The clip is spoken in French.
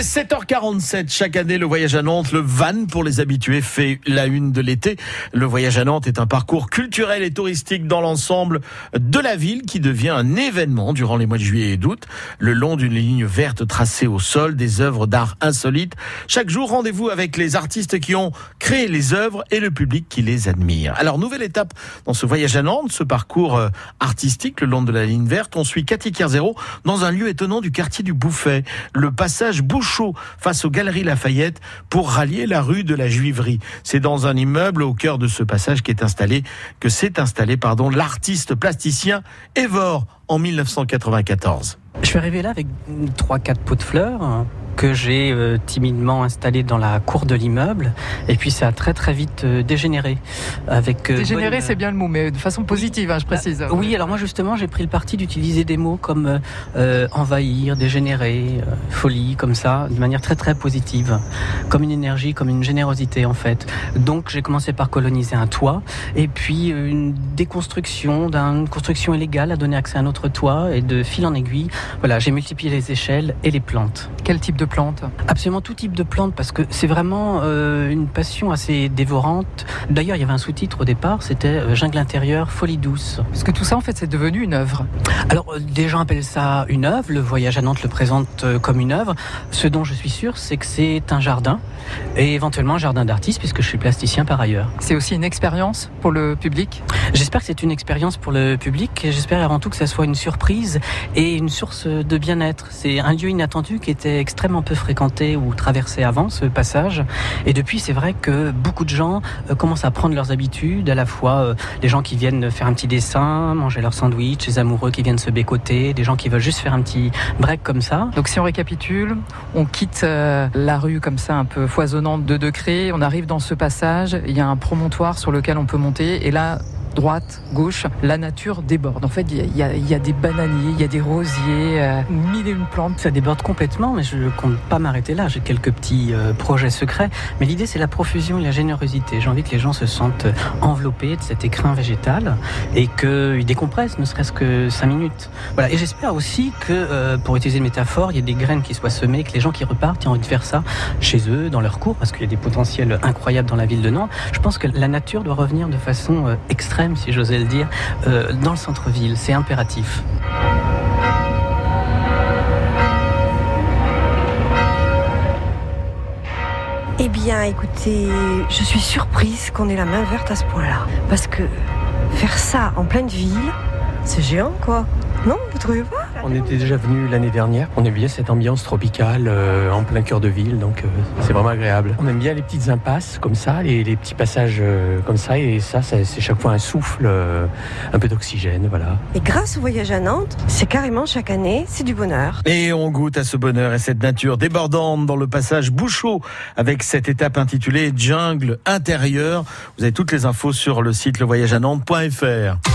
est 7h47. Chaque année, le voyage à Nantes, le van pour les habitués, fait la une de l'été. Le voyage à Nantes est un parcours culturel et touristique dans l'ensemble de la ville qui devient un événement durant les mois de juillet et d'août. Le long d'une ligne verte tracée au sol, des œuvres d'art insolites. Chaque jour, rendez-vous avec les artistes qui ont créé les œuvres et le public qui les admire. Alors, nouvelle étape dans ce voyage à Nantes, ce parcours euh, artistique le long de la ligne verte. On suit Cathy Kerzero dans un lieu étonnant du quartier du Bouffet, le passage Face aux Galeries Lafayette pour rallier la rue de la Juiverie. C'est dans un immeuble au cœur de ce passage que s'est installé, pardon, l'artiste plasticien Evor en 1994. Je suis arrivé là avec trois, quatre pots de fleurs que j'ai euh, timidement installé dans la cour de l'immeuble. Et puis ça a très très vite euh, dégénéré. Avec, euh, dégénéré, c'est bien le mot, mais de façon positive, hein, je précise. oui, alors moi justement, j'ai pris le parti d'utiliser des mots comme envahir, dégénérer, folie, comme ça, de manière très très positive. Comme une énergie, comme une générosité en fait. Donc j'ai commencé par coloniser un toit et puis une déconstruction d'une construction illégale a donné accès à un autre toit et de fil en aiguille, voilà, j'ai multiplié les échelles et les plantes. Quel type de plantes Absolument tout type de plantes parce que c'est vraiment euh, une passion assez dévorante. D'ailleurs, il y avait un sous-titre au départ, c'était euh, Jungle intérieur, folie douce. Parce que tout ça, en fait, c'est devenu une œuvre. Alors, euh, des gens appellent ça une œuvre. Le voyage à Nantes le présente comme une œuvre. Ce dont je suis sûr, c'est que c'est un jardin et éventuellement un jardin d'artiste puisque je suis plasticien par ailleurs. C'est aussi une expérience pour le public? J'espère que c'est une expérience pour le public. J'espère avant tout que ça soit une surprise et une source de bien-être. C'est un lieu inattendu qui était extrêmement peu fréquenté ou traversé avant ce passage. Et depuis, c'est vrai que beaucoup de gens euh, commencent à prendre leurs habitudes, à la fois euh, des gens qui viennent faire un petit dessin, manger leur sandwich, les amoureux qui viennent se bécoter, des gens qui veulent juste faire un petit break comme ça. Donc si on récapitule, on quitte euh, la rue comme ça un peu foisonnante de degrés, on arrive dans ce passage, il y a un promontoire sur lequel on peut monter et là droite, gauche, la nature déborde. En fait, il y, a, des bananiers, il y a des rosiers, euh, mille et une plantes. Ça déborde complètement, mais je ne compte pas m'arrêter là. J'ai quelques petits euh, projets secrets. Mais l'idée, c'est la profusion et la générosité. J'ai envie que les gens se sentent enveloppés de cet écrin végétal et qu'ils décompressent, ne serait-ce que cinq minutes. Voilà. Et j'espère aussi que, euh, pour utiliser une métaphore, il y a des graines qui soient semées, que les gens qui repartent aient envie de faire ça chez eux, dans leur cours, parce qu'il y a des potentiels incroyables dans la ville de Nantes. Je pense que la nature doit revenir de façon si j'osais le dire, euh, dans le centre-ville. C'est impératif. Eh bien, écoutez, je suis surprise qu'on ait la main verte à ce point-là. Parce que faire ça en pleine ville, c'est géant, quoi. Non, vous trouvez pas? On était déjà venu l'année dernière. On aime bien cette ambiance tropicale euh, en plein cœur de ville, donc euh, c'est vraiment agréable. On aime bien les petites impasses comme ça, les, les petits passages euh, comme ça, et ça, c'est chaque fois un souffle, un peu d'oxygène, voilà. Et grâce au voyage à Nantes, c'est carrément chaque année, c'est du bonheur. Et on goûte à ce bonheur et cette nature débordante dans le passage Bouchot avec cette étape intitulée Jungle intérieur. Vous avez toutes les infos sur le site levoyageanantes.fr.